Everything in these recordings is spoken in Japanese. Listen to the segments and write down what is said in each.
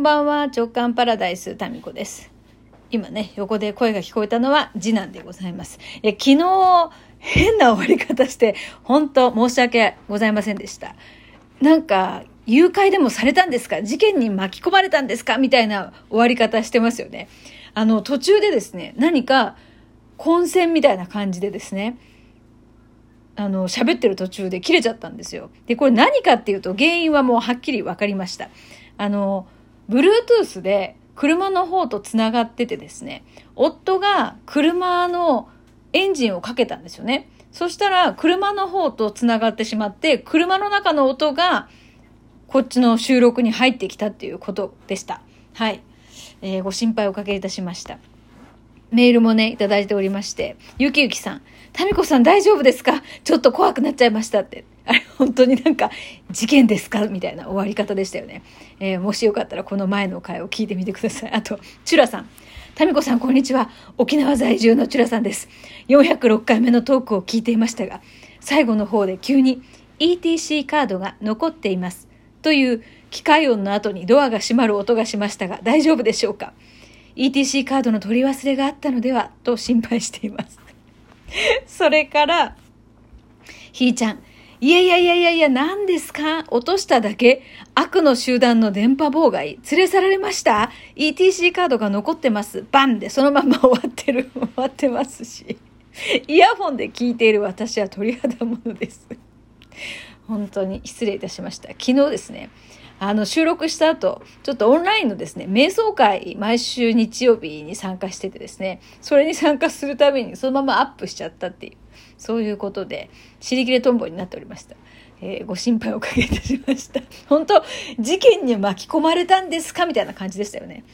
んばんは。直感パラダイス、タミコです。今ね、横で声が聞こえたのは次男でございます。いや、昨日、変な終わり方して、本当申し訳ございませんでした。なんか、誘拐でもされたんですか？事件に巻き込まれたんですか？みたいな終わり方してますよね。あの、途中でですね、何か、混戦みたいな感じでですね、あの、喋ってる途中で切れちゃったんですよ。で、これ何かっていうと、原因はもうはっきり分かりました。あの、Bluetooth で車の方とつながっててですね、夫が車のエンジンをかけたんですよね。そしたら、車の方とつながってしまって、車の中の音が、こっちの収録に入ってきたっていうことでした。はい。えーご心配おかけいたしました。メールもね、いただいておりまして、ゆきゆきさん、タミコさん大丈夫ですか？ちょっと怖くなっちゃいましたって。あれ、本当になんか、事件ですか？みたいな終わり方でしたよね。えーもしよかったらこの前の回を聞いてみてください。あと、チュラさん。タミコさん、こんにちは。沖縄在住のチュラさんです。406回目のトークを聞いていましたが、最後の方で急に ETC カードが残っています。という機械音の後にドアが閉まる音がしましたが、大丈夫でしょうか？ETC カードの取り忘れがあったのではと心配しています。それから、ひーちゃん。いやいやいやいやいや、何ですか？落としただけ？悪の集団の電波妨害連れ去られました ?ETC カードが残ってます。バンでそのまま終わってる。終わってますし。イヤホンで聞いている私は鳥肌ものです。本当に失礼いたしました。昨日ですね、あの収録した後、ちょっとオンラインのですね、瞑想会、毎週日曜日に参加しててですね、それに参加するためにそのままアップしちゃったっていう、そういうことで、尻切れトンボになっておりました。えーご心配おかけいたしました。本当事件に巻き込まれたんですかみたいな感じでしたよね。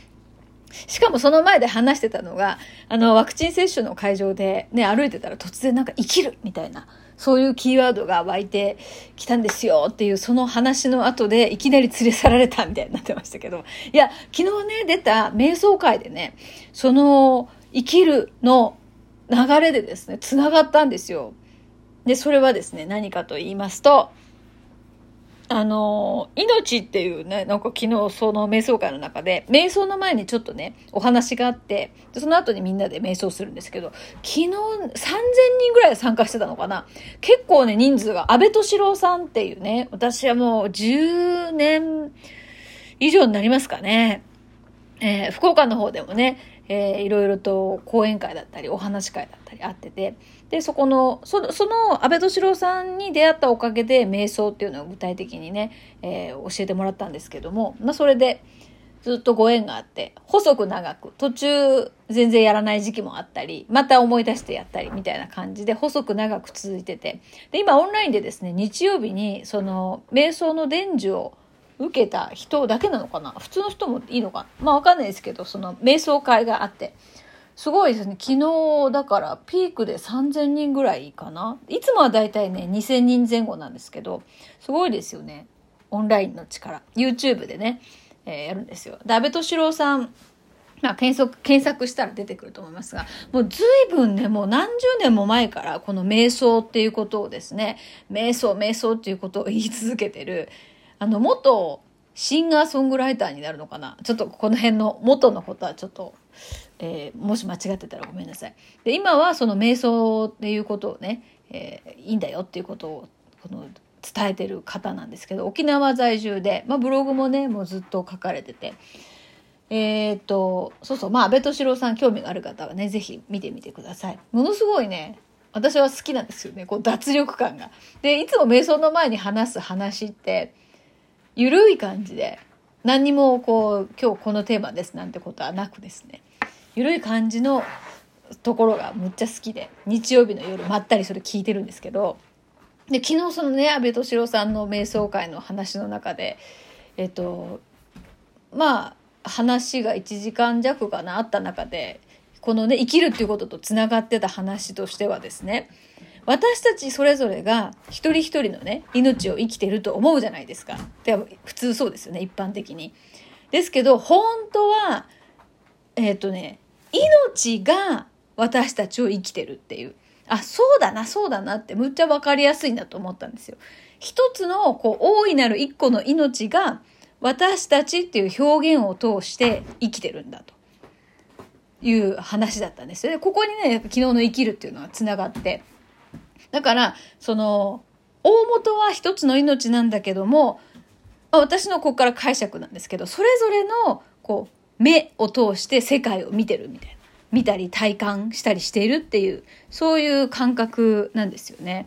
しかもその前で話してたのが、あの、ワクチン接種の会場でね、歩いてたら突然なんか生きるみたいな、そういうキーワードが湧いてきたんですよっていう、その話の後でいきなり連れ去られたみたいになってましたけど、いや、昨日ね、出た瞑想会でね、その、生きるの流れでですね、繋がったんですよ。で、それはですね、何かと言いますと、あの、命っていうね、なんか昨日その瞑想会の中で、瞑想の前にちょっとね、お話があって、その後にみんなで瞑想するんですけど、昨日3000人ぐらい参加してたのかな結構ね、人数が、安倍敏郎さんっていうね、私はもう10年以上になりますかね。えー福岡の方でもね、えーいろいろと講演会だったりお話会だったりあってて。でそこのそのその安倍敏郎さんに出会ったおかげで瞑想っていうのを具体的にね、えー教えてもらったんですけども、まあ、それでずっとご縁があって細く長く途中全然やらない時期もあったりまた思い出してやったりみたいな感じで細く長く続いてて。で今オンラインでですね日曜日にその瞑想の伝授を受けた人だけなのかな？普通の人もいいのかな？まあわかんないですけどその瞑想会があって。すごいですね。昨日だからピークで3000人ぐらいかな？いつもはだいたいね2000人前後なんですけどすごいですよね。オンラインの力。YouTube でね、えーやるんですよ。で安倍敏郎さんまあ、検索、検索したら出てくると思いますが、もう随分ね、もう何十年も前からこの瞑想っていうことをですね、瞑想、瞑想っていうことを言い続けてる、あの、元シンガーソングライターになるのかな？ちょっとこの辺の元のことはちょっと、えーもし間違ってたらごめんなさい。で、今はその瞑想っていうことをね、えーいいんだよっていうことを、この、伝えてる方なんですけど、沖縄在住で、まあブログもね、もうずっと書かれてて、えーっと、そうそう、まあ、安倍敏郎さん興味がある方はね、ぜひ見てみてください。ものすごいね、私は好きなんですよね、こう脱力感が。で、いつも瞑想の前に話す話って、ゆるい感じで、何にもこう、今日このテーマですなんてことはなくですね、ゆるい感じのところがむっちゃ好きで、日曜日の夜まったりそれ聞いてるんですけど、で、昨日そのね、安倍敏郎さんの瞑想会の話の中で、えっと、まあ話が1時間弱かなあった中でこのね生きるっていうこととつながってた話としてはですね私たちそれぞれが一人一人のね命を生きてると思うじゃないですか。で普通そうですよね一般的に。ですけど本当はえっ、とね命が私たちを生きてるっていうあそうだなそうだなってむっちゃ分かりやすいなと思ったんですよ。一つのこう大いなる一個の命が私たちっていう表現を通して生きてるんだという話だったんですよ。で、ここにね、昨日の生きるっていうのは繋がって。だから、その、大元は一つの命なんだけども、私のここから解釈なんですけど、それぞれの、こう、目を通して世界を見てるみたいな。見たり体感したりしているっていう、そういう感覚なんですよね。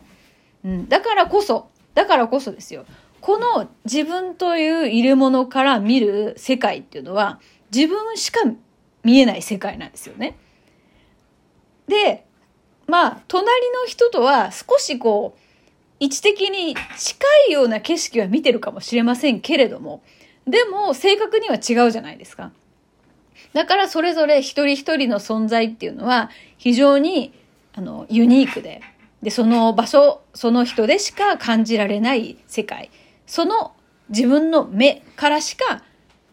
うん。だからこそ、だからこそですよ。この自分という入れ物から見る世界っていうのは自分しか見えない世界なんですよね。まあ、隣の人とは少しこう、位置的に近いような景色は見てるかもしれませんけれども、でも正確には違うじゃないですか。だからそれぞれ一人一人の存在っていうのは非常にあのユニークで、で、その場所、その人でしか感じられない世界。その自分の目からしか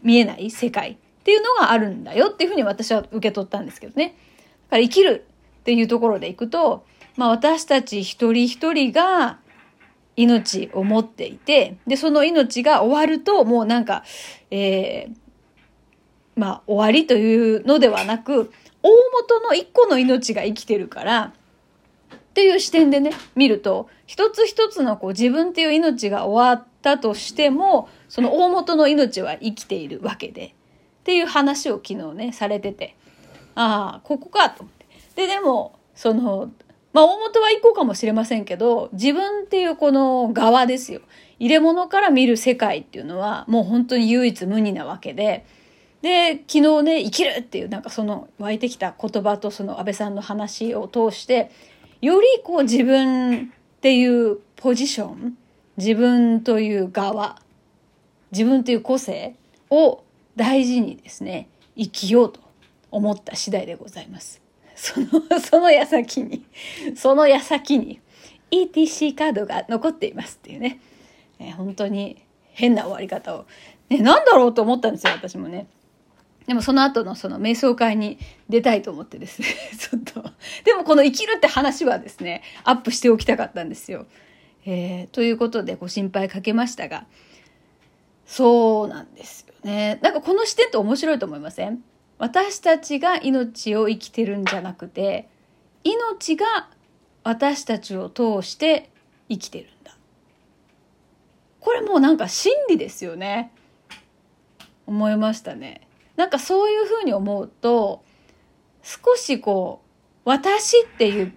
見えない世界っていうのがあるんだよっていうふうに私は受け取ったんですけどね。だから生きるっていうところでいくと、まあ私たち一人一人が命を持っていて、で、その命が終わるともうなんか、えー、まあ終わりというのではなく、大元の一個の命が生きてるから、っていう視点でね、見ると、一つ一つのこう自分っていう命が終わったとしても、その大元の命は生きているわけで、っていう話を昨日ね、されてて、ああ、ここかと。で、でも、その、まあ大元は一個かもしれませんけど、自分っていうこの側ですよ。入れ物から見る世界っていうのはもう本当に唯一無二なわけで、で、昨日ね、生きるっていうなんかその湧いてきた言葉とその安倍さんの話を通して、よりこう自分っていうポジション、自分という側、自分という個性を大事にですね、生きようと思った次第でございます。その、その矢先に、その矢先に ETC カードが残っていますっていうね、え本当に変な終わり方を、ね、なんだろうと思ったんですよ、私もね。でもその後のその瞑想会に出たいと思ってですね、ちょっと。でもこの生きるって話はですね、アップしておきたかったんですよ。えー、ということでご心配かけましたが、そうなんですよね。なんかこの視点って面白いと思いません？私たちが命を生きてるんじゃなくて、命が私たちを通して生きてるんだ。これもうなんか真理ですよね。思いましたね。なんかそういうふうに思うと少しこう私っていう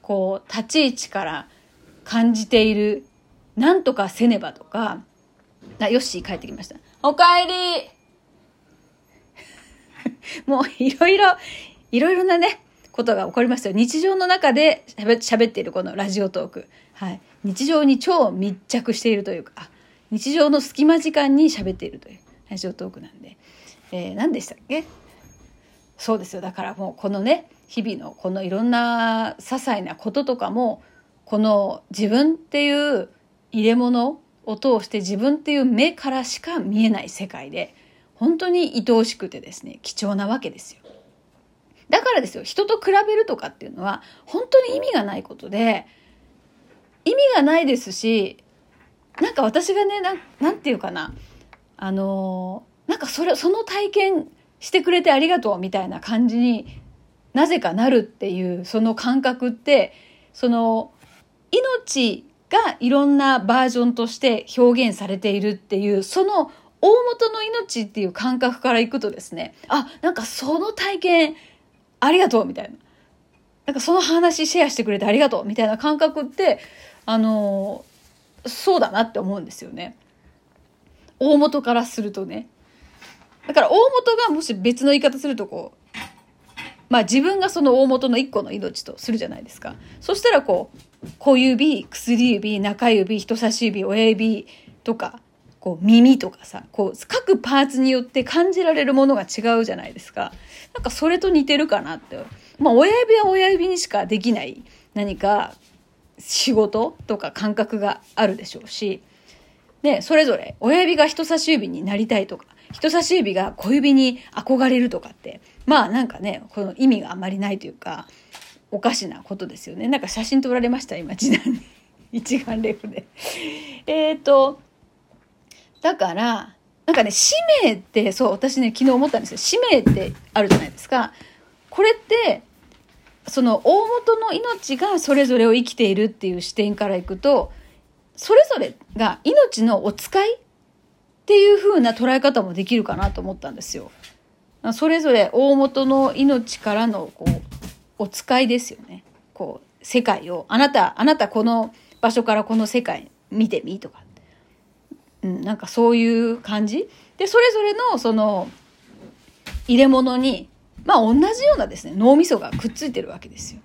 こう立ち位置から感じているなんとかせねばとかあヨッシー帰ってきましたおかえり もういろいろいろいろなねことが起こりましたよ。日常の中で喋っているこのラジオトーク。はい。日常に超密着しているというか日常の隙間時間に喋っているというラジオトークなんで。えー、何でしたっけ？そうですよ。だからもうこのね日々のこのいろんな些細なこととかもこの自分っていう入れ物を通して自分っていう目からしか見えない世界で本当に愛おしくてですね貴重なわけですよ。だからですよ人と比べるとかっていうのは本当に意味がないことで意味がないですしなんか私がねななんて言うかなあのなんかそれ、その体験してくれてありがとうみたいな感じになぜかなるっていうその感覚って、その命がいろんなバージョンとして表現されているっていう、その大元の命っていう感覚からいくとですね、あ、なんかその体験ありがとうみたいな。なんかその話シェアしてくれてありがとうみたいな感覚って、あの、そうだなって思うんですよね。大元からするとね。だから大元がもし別の言い方するとこう、まあ自分がその大元の一個の命とするじゃないですか。そしたらこう、小指、薬指、中指、人差し指、親指とか、こう耳とかさ、こう各パーツによって感じられるものが違うじゃないですか。なんかそれと似てるかなって。まあ親指は親指にしかできない何か仕事とか感覚があるでしょうし、ね、それぞれ親指が人差し指になりたいとか、人差し指が小指に憧れるとかって、まあなんかね、この意味があんまりないというか、おかしなことですよね。なんか写真撮られました、今、次男に。一眼レフで。えっと、だから、なんかね、使命って、そう、私ね、昨日思ったんですよ。使命ってあるじゃないですか。これって、その大元の命がそれぞれを生きているっていう視点からいくと、それぞれが命のお使いっていう風な捉え方もできるかなと思ったんですよ。それぞれ大元の命からのこうお使いですよね。こう世界をあなたあなたこの場所からこの世界見てみとか、うん、なんかそういう感じ？でそれぞれのその入れ物にまあ同じようなですね脳みそがくっついてるわけですよ。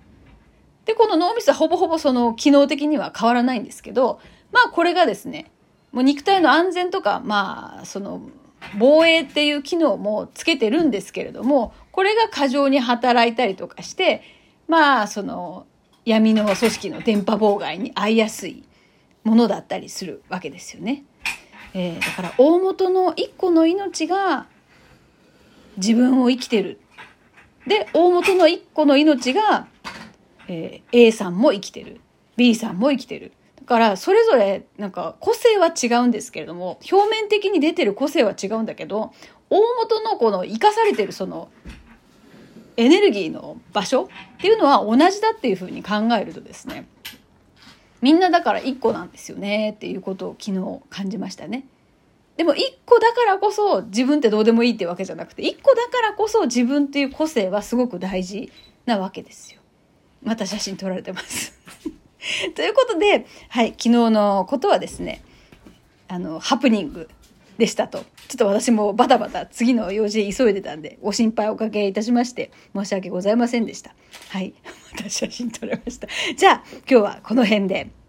でこの脳みそはほぼほぼその機能的には変わらないんですけどまあこれがですねもう肉体の安全とかまあその防衛っていう機能もつけてるんですけれどもこれが過剰に働いたりとかしてまあその闇の組織の電波妨害に遭いやすいものだったりするわけですよね。えー、だから大元の一個の命が自分を生きてる。で大元の一個の命が、えー、A さんも生きてる B さんも生きてる。だからそれぞれなんか個性は違うんですけれども表面的に出てる個性は違うんだけど大元のこの生かされてるそのエネルギーの場所っていうのは同じだっていうふうに考えるとですねみんなだから1個なんですよねっていうことを昨日感じましたね。でも1個だからこそ自分ってどうでもいいってわけじゃなくて1個だからこそ自分っていう個性はすごく大事なわけですよ。また写真撮られてます ということで、はい、昨日のことはですね、あの、ハプニングでしたと。ちょっと私もバタバタ次の用事で急いでたんで、ご心配おかけいたしまして、申し訳ございませんでした。はい。また写真撮れました。じゃあ、今日はこの辺で。